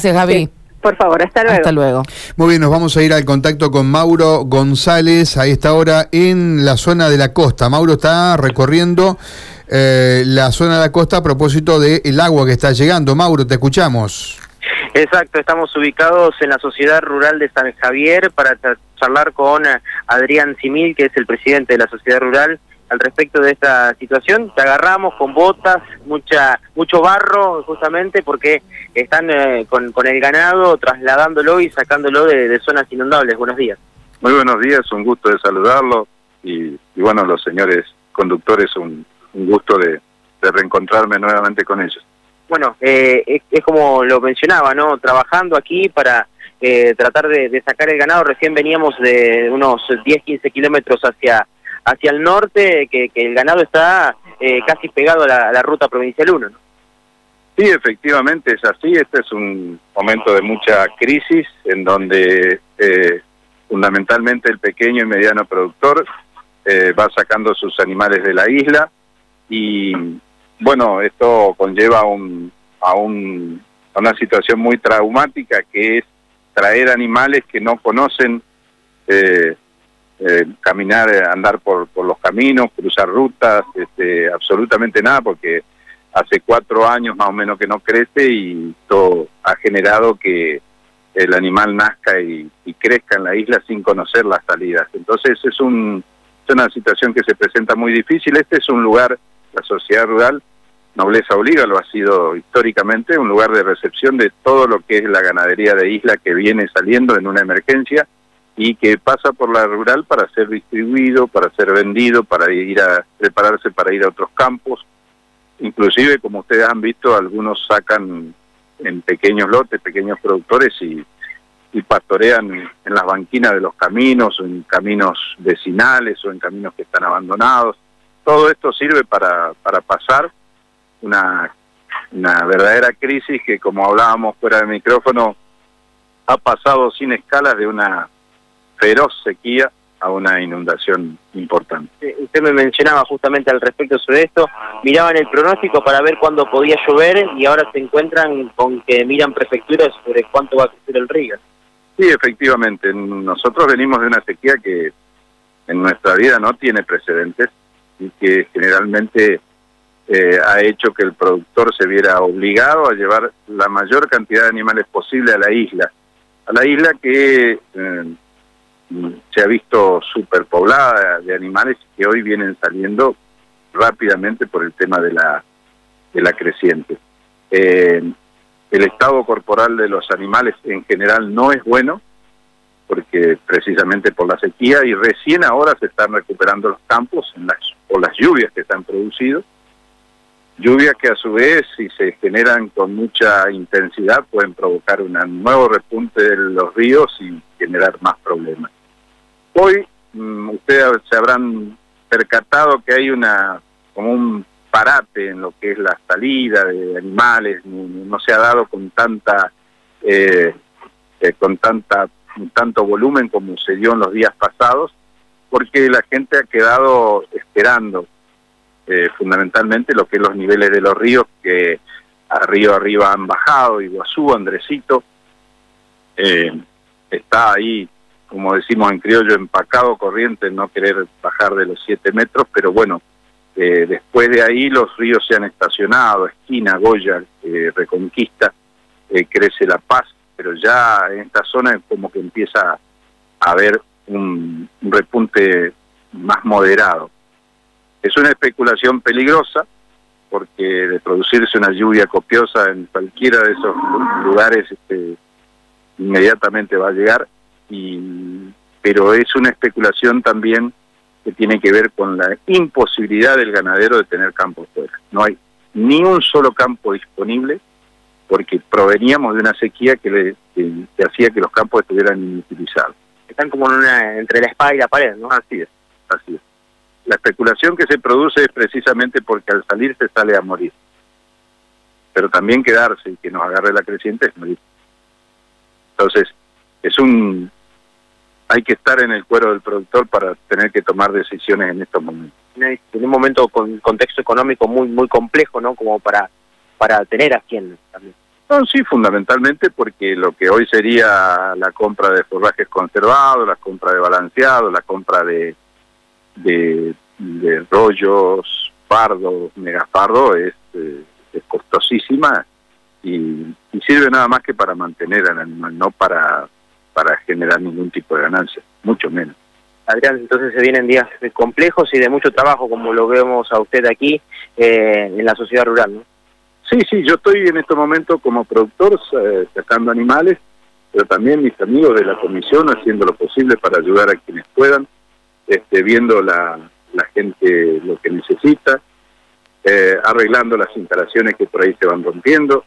Gracias, Gaby. Por favor, hasta luego. Hasta luego. Muy bien, nos vamos a ir al contacto con Mauro González a esta hora en la zona de la costa. Mauro está recorriendo eh, la zona de la costa a propósito del agua que está llegando. Mauro, te escuchamos. Exacto, estamos ubicados en la Sociedad Rural de San Javier para charlar con eh, Adrián Simil, que es el presidente de la Sociedad Rural, al respecto de esta situación. Te agarramos con botas, mucha mucho barro, justamente porque están eh, con, con, el ganado trasladándolo y sacándolo de, zonas inundables. Buenos días. Muy buenos días, un gusto de saludarlo y, bueno, los señores conductores, un, gusto de, reencontrarme nuevamente con ellos. Bueno, eh, es, como lo mencionaba, ¿no? Trabajando aquí para eh, tratar de, sacar el ganado. Recién veníamos de unos 10, 15 kilómetros hacia hacia el norte, que, el ganado está eh, casi pegado a la, ruta provincial 1. ¿no? Sí, efectivamente es así. Este es un momento de mucha crisis en donde eh, fundamentalmente el pequeño y mediano productor eh, va sacando sus animales de la isla y bueno, esto conlleva un, a, un, a una situación muy traumática que es traer animales que no conocen eh, eh, caminar, eh, andar por, por los caminos, cruzar rutas, este, absolutamente nada, porque hace cuatro años más o menos que no crece y todo ha generado que el animal nazca y, crezca en la isla sin conocer las salidas. Entonces es, un, es una situación que se presenta muy difícil. Este es un lugar, la sociedad rural, Nobleza Obliga, lo ha sido históricamente, un lugar de recepción de todo lo que es la ganadería de isla que viene saliendo en una emergencia y que pasa por la rural para ser distribuido, para ser vendido, para ir a prepararse para ir a otros campos. Inclusive, como ustedes han visto, algunos sacan en pequeños lotes, pequeños productores y, pastorean en las banquinas de los caminos, en caminos vecinales o en caminos que están abandonados. Todo esto sirve para, para pasar una, una verdadera crisis que, como hablábamos fuera del micrófono, ha pasado sin escalas de una feroz sequía a una inundación importante. Usted me mencionaba justamente al respecto sobre esto, miraban el pronóstico para ver cuándo podía llover y ahora se encuentran con que miran prefecturas sobre cuánto va a crecer el río. Sí, efectivamente, nosotros venimos de una sequía que en nuestra vida no tiene precedentes y que generalmente eh, ha hecho que el productor se viera obligado a llevar la mayor cantidad de animales posible a la isla, a la isla que... Eh, se ha visto superpoblada de animales que hoy vienen saliendo rápidamente por el tema de la, de la creciente. Eh, el estado corporal de los animales en general no es bueno, porque precisamente por la sequía y recién ahora se están recuperando los campos en las, por las lluvias que se han producido, lluvias que a su vez si se generan con mucha intensidad pueden provocar un nuevo repunte de los ríos y generar más problemas. Hoy mm, ustedes se habrán percatado que hay una como un parate en lo que es la salida de animales, no, se ha dado con tanta eh, eh, con tanta tanto volumen como se dio en los días pasados, porque la gente ha quedado esperando eh, fundamentalmente lo que es los niveles de los ríos que a río arriba han bajado, Iguazú, Andresito, está ahí como decimos en criollo, empacado corriente, no querer bajar de los 7 metros, pero bueno, eh, después de ahí los ríos se han estacionado, Esquina, Goya, eh, Reconquista, eh, crece La Paz, pero ya en esta zona como que empieza a haber un, un repunte más moderado. Es una especulación peligrosa, porque de producirse una lluvia copiosa en cualquiera de esos lugares este, inmediatamente va a llegar y, pero es una especulación también que tiene que ver con la imposibilidad del ganadero de tener campos fuera. No hay ni un solo campo disponible porque proveníamos de una sequía que, le, hacía que los campos estuvieran inutilizados. Están como entre la espada y la pared, ¿no? Así es, así es. La especulación que se produce es precisamente porque al salir se sale a morir. Pero también quedarse y que nos agarre la creciente es morir. Entonces, es un hay que estar en el cuero del productor para tener que tomar decisiones en estos momentos. En un momento con contexto económico muy muy complejo, ¿no? Como para para tener a quien también. No, sí, fundamentalmente porque lo que hoy sería la compra de forrajes conservados, la compra de balanceados, la compra de, de, rollos pardos, megafardo, es, eh, es costosísima y, sirve nada más que para mantener al animal, no para, para generar ningún tipo de ganancia, mucho menos. Adrián, entonces se vienen días complejos y de mucho trabajo, como lo vemos a usted aquí eh, en la sociedad rural, ¿no? Sí, sí, yo estoy en este momento como productor eh, sacando animales, pero también mis amigos de la comisión haciendo lo posible para ayudar a quienes puedan, este, viendo la, la gente lo que necesita, eh, arreglando las instalaciones que por ahí se van rompiendo.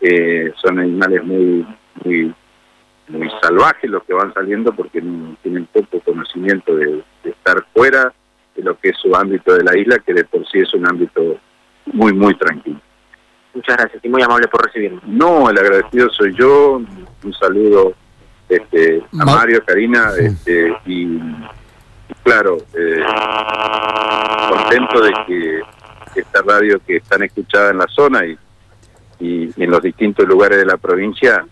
Eh, son animales muy, muy, muy salvajes los que van saliendo porque no tienen poco conocimiento de estar fuera de lo que es su ámbito de la isla, que de por sí es un ámbito muy, muy tranquilo. Muchas gracias y muy amable por recibirme. No, el agradecido soy yo. Un saludo este, a Mario, Karina, este, y claro, eh, contento de que esta radio que están escuchada en la zona y, y, en los distintos lugares de la provincia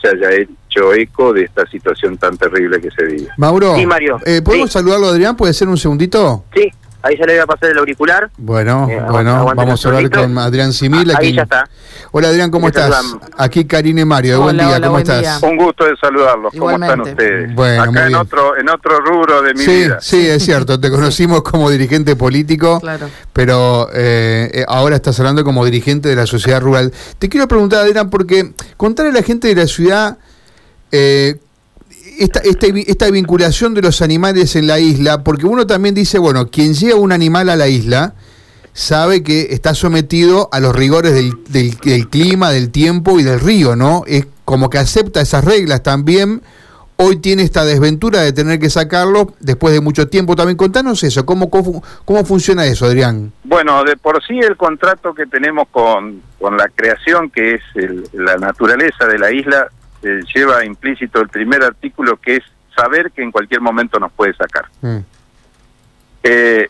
se haya hecho eco de esta situación tan terrible que se vive. Mauro, sí, Mario. Eh, ¿podemos saludarlo, Adrián? ¿Puede ser un segundito? Sí. Ahí se le va a pasar el auricular. Bueno, eh, bueno, vamos a hablar con Adrián Simil. Ahí ya está. Hola Adrián, ¿cómo estás? Aquí Karine Mario, buen día, ¿cómo estás? Un gusto de saludarlos, ¿cómo están ustedes? Bueno, Acá en otro, en otro rubro de mi vida. Sí, es cierto, te conocimos como dirigente político, pero eh, eh, ahora estás hablando como dirigente de la sociedad rural. Te quiero preguntar, Adrián, porque contarle a la gente de la ciudad eh, esta, esta, vinculación de los animales en la isla, porque uno también dice, bueno, quien lleva un animal a la isla sabe que está sometido a los rigores del, clima, del tiempo y del río, ¿no? Es como que acepta esas reglas también. Hoy tiene esta desventura de tener que sacarlo después de mucho tiempo. También contanos eso, ¿cómo, cómo, funciona eso, Adrián? Bueno, de por sí el contrato que tenemos con, con la creación, que es la naturaleza de la isla, lleva implícito el primer artículo que es saber que en cualquier momento nos puede sacar. Mm. Eh,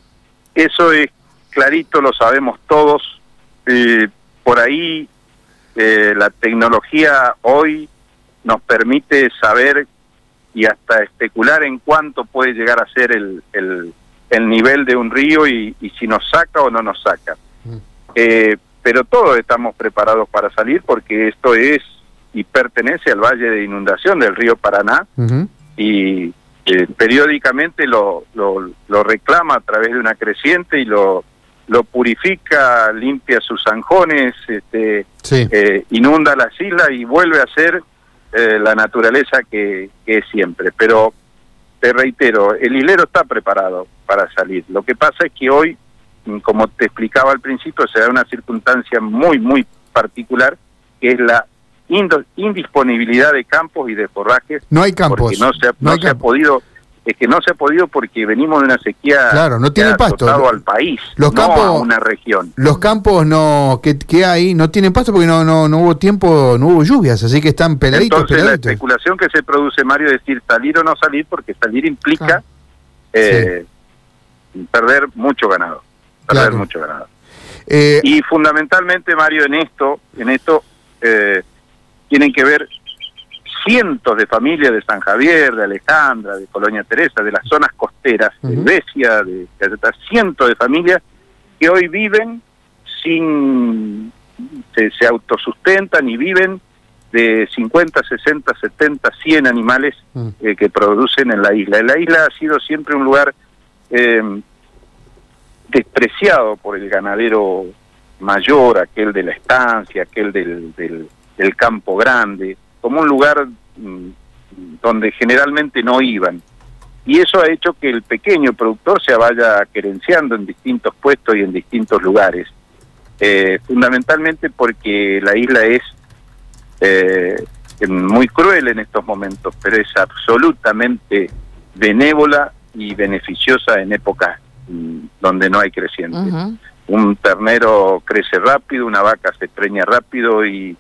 eso es clarito, lo sabemos todos. por ahí eh, la tecnología hoy nos permite saber y hasta especular en cuánto puede llegar a ser el, el, nivel de un río y, si nos saca o no nos saca. Mm. Eh, pero todos estamos preparados para salir porque esto es y pertenece al valle de inundación del río Paraná y eh, periódicamente lo, lo, reclama a través de una creciente y lo, lo purifica, limpia sus zanjones, este, eh, inunda las islas y vuelve a ser eh, la naturaleza que, que, es siempre. Pero te reitero, el hilero está preparado para salir. Lo que pasa es que hoy, como te explicaba al principio, se da una circunstancia muy, muy particular, que es la indisponibilidad de campos y de forrajes. No hay campos. Porque no se, no se ha podido es que no se ha podido porque venimos de una sequía claro no tiene pasto. al país los no campos a una región. los campos no que, que hay no tienen pasto porque no, no no hubo tiempo no hubo lluvias así que están peladitos entonces la especulación que se produce Mario es decir salir o no salir porque salir implica eh, perder mucho ganado perder mucho ganado. Eh, y fundamentalmente Mario en esto en esto eh, tienen que ver cientos de familias de San Javier, de Alejandra, de Colonia Teresa, de las zonas costeras, de Besia, de, cientos de familias que hoy viven sin, se, autosustentan y viven de 50, 60, 70, 100 animales eh, que producen en la isla. La isla ha sido siempre un lugar eh, despreciado por el ganadero mayor, aquel de la estancia, aquel del, del el campo grande, como un lugar mm, donde generalmente no iban. Y eso ha hecho que el pequeño productor se vaya querenciando en distintos puestos y en distintos lugares. Eh, fundamentalmente porque la isla es eh, muy cruel en estos momentos, pero es absolutamente benévola y beneficiosa en épocas mm, donde no hay creciente. Un ternero crece rápido, una vaca se preña rápido y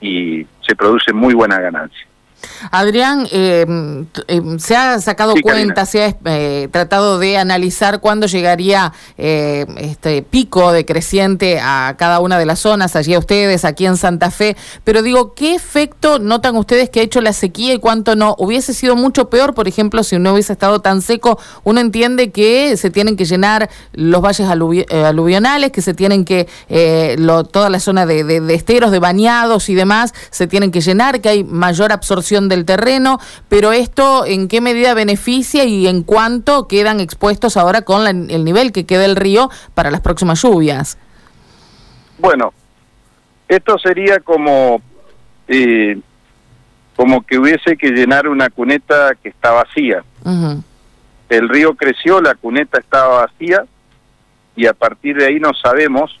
y se produce muy buena ganancia. Adrián, eh, eh, se ha sacado cuenta, se ha eh, tratado de analizar cuándo llegaría este pico decreciente a cada una de las zonas, allí a ustedes, aquí en Santa Fe, pero digo, ¿qué efecto notan ustedes que ha hecho la sequía y cuánto no? ¿Hubiese sido mucho peor, por ejemplo, si no hubiese estado tan seco? Uno entiende que se tienen que llenar los valles aluvionales, que se tienen que, toda la zona de, de esteros, de bañados y demás, se tienen que llenar, que hay mayor absorción del terreno, pero esto en qué medida beneficia y en cuánto quedan expuestos ahora con el nivel que queda el río para las próximas lluvias. Bueno, esto sería como eh, como que hubiese que llenar una cuneta que está vacía. El río creció, la cuneta estaba vacía y a partir de ahí no sabemos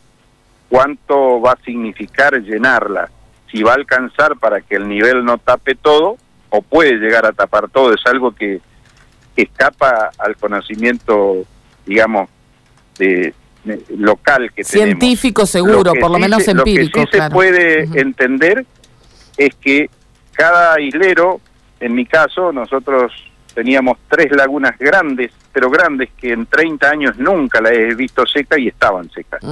cuánto va a significar llenarla si va a alcanzar para que el nivel no tape todo o puede llegar a tapar todo. Es algo que, escapa al conocimiento, digamos, de, local que Científico seguro, por lo menos empírico. Lo que sí se puede entender es que cada islero, en mi caso, nosotros teníamos tres lagunas grandes, pero grandes que en 30 años nunca la he visto seca y estaban secas.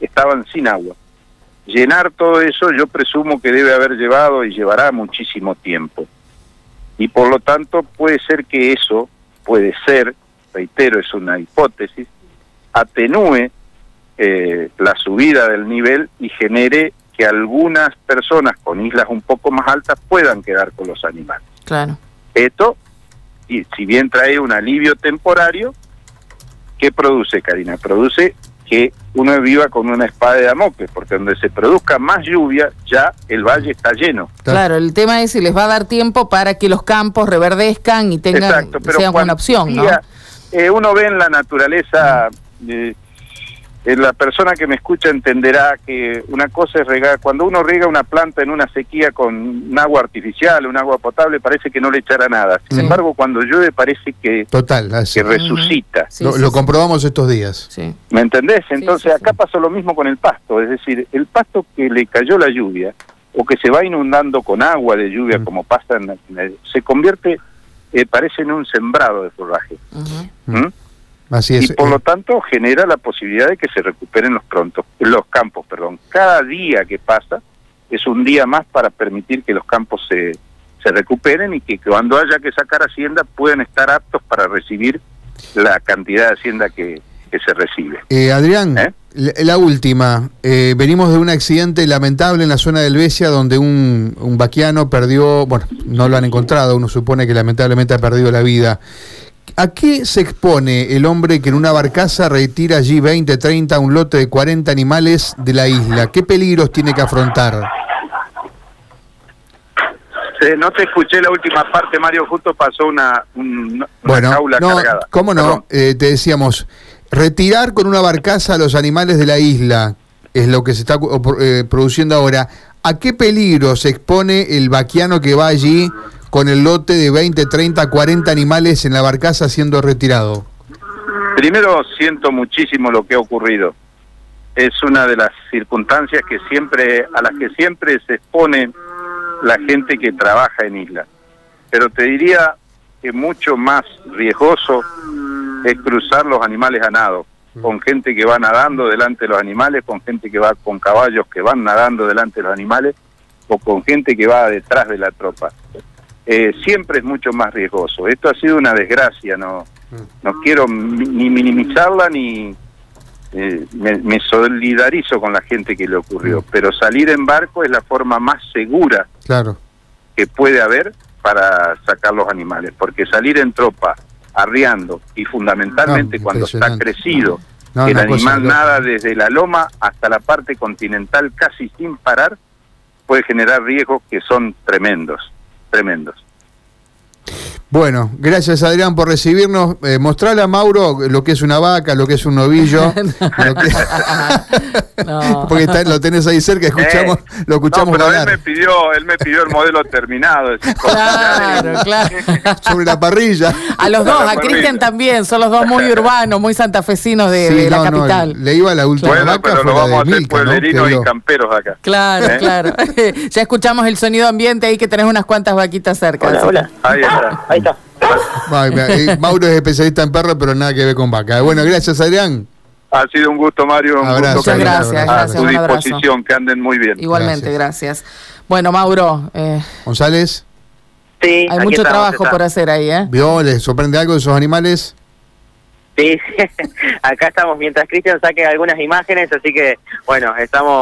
Estaban sin agua llenar todo eso yo presumo que debe haber llevado y llevará muchísimo tiempo. Y por lo tanto puede ser que eso, puede ser, reitero, es una hipótesis, atenúe eh, la subida del nivel y genere que algunas personas con islas un poco más altas puedan quedar con los animales. Claro. Esto, y si bien trae un alivio temporario, ¿qué produce, Karina? Produce que uno viva con una espada de Damocles, porque donde se produzca más lluvia, ya el valle está lleno. Claro, el tema es si les va a dar tiempo para que los campos reverdezcan y tengan sean una opción, ¿no? Eh, uno ve en la naturaleza eh, la persona que me escucha entenderá que una cosa es regar, cuando uno riega una planta en una sequía con un agua artificial, un agua potable, parece que no le echará nada. Sin embargo, cuando llueve parece que, Total, que resucita. lo, comprobamos estos días. ¿Me entendés? Entonces acá pasó lo mismo con el pasto, es decir, el pasto que le cayó la lluvia o que se va inundando con agua de lluvia mm. como pasa, en, se convierte, eh, parece en un sembrado de forraje y por lo tanto genera la posibilidad de que se recuperen los prontos, los campos, perdón. Cada día que pasa es un día más para permitir que los campos se, se recuperen y que cuando haya que sacar hacienda puedan estar aptos para recibir la cantidad de hacienda que, se recibe. Eh, Adrián, ¿Eh? la, última. Eh, venimos de un accidente lamentable en la zona del Besia donde un, un vaquiano perdió, bueno, no lo han encontrado, uno supone que lamentablemente ha perdido la vida. ¿A qué se expone el hombre que en una barcaza retira allí 20, 30, un lote de 40 animales de la isla? ¿Qué peligros tiene que afrontar? no te escuché la última parte, Mario, justo pasó una, bueno, jaula no, cargada. ¿Cómo no? Eh, te decíamos, retirar con una barcaza a los animales de la isla es lo que se está eh, produciendo ahora. ¿A qué peligro se expone el vaquiano que va allí con el lote de 20, 30, 40 animales en la barcaza siendo retirado? Primero siento muchísimo lo que ha ocurrido. Es una de las circunstancias que siempre a las que siempre se expone la gente que trabaja en isla. Pero te diría que mucho más riesgoso es cruzar los animales a nado, con gente que va nadando delante de los animales, con gente que va con caballos que van nadando delante de los animales, o con gente que va detrás de la tropa. Eh, siempre es mucho más riesgoso. Esto ha sido una desgracia, no, no quiero ni minimizarla ni eh, me, solidarizo con la gente que le ocurrió, pero salir en barco es la forma más segura claro. que puede haber para sacar los animales, porque salir en tropa, arriando y fundamentalmente cuando está crecido, el animal nada desde la loma hasta la parte continental casi sin parar, puede generar riesgos que son tremendos tremendos. Bueno, gracias Adrián por recibirnos. Eh, mostrale a Mauro lo que es una vaca, lo que es un novillo. Porque lo tenés ahí cerca, escuchamos, eh, lo escuchamos no, pero Él me pidió, él me pidió el modelo terminado. claro, claro. Sobre la parrilla. A los dos, a Cristian también, son los dos muy urbanos, muy santafesinos de, la capital. le iba la última bueno, vaca, pero lo vamos a hacer pueblerinos y camperos acá. Claro, ¿Eh? claro. ya escuchamos el sonido ambiente ahí que tenés unas cuantas vaquitas cerca. Hola, hola. Ahí está. Ahí está. Mauro es especialista en perros, pero nada que ver con vaca. Bueno, gracias, Adrián. Ha sido un gusto, Mario. Un abrazo, gusto gracias, gracias. A su disposición, que anden muy bien. Igualmente, gracias. Bueno, Mauro. Eh, González. Sí, hay mucho trabajo por hacer ahí, ¿eh? ¿Vio? ¿Les sorprende algo de esos animales? Sí, acá estamos mientras Cristian saque algunas imágenes, así que, bueno, estamos...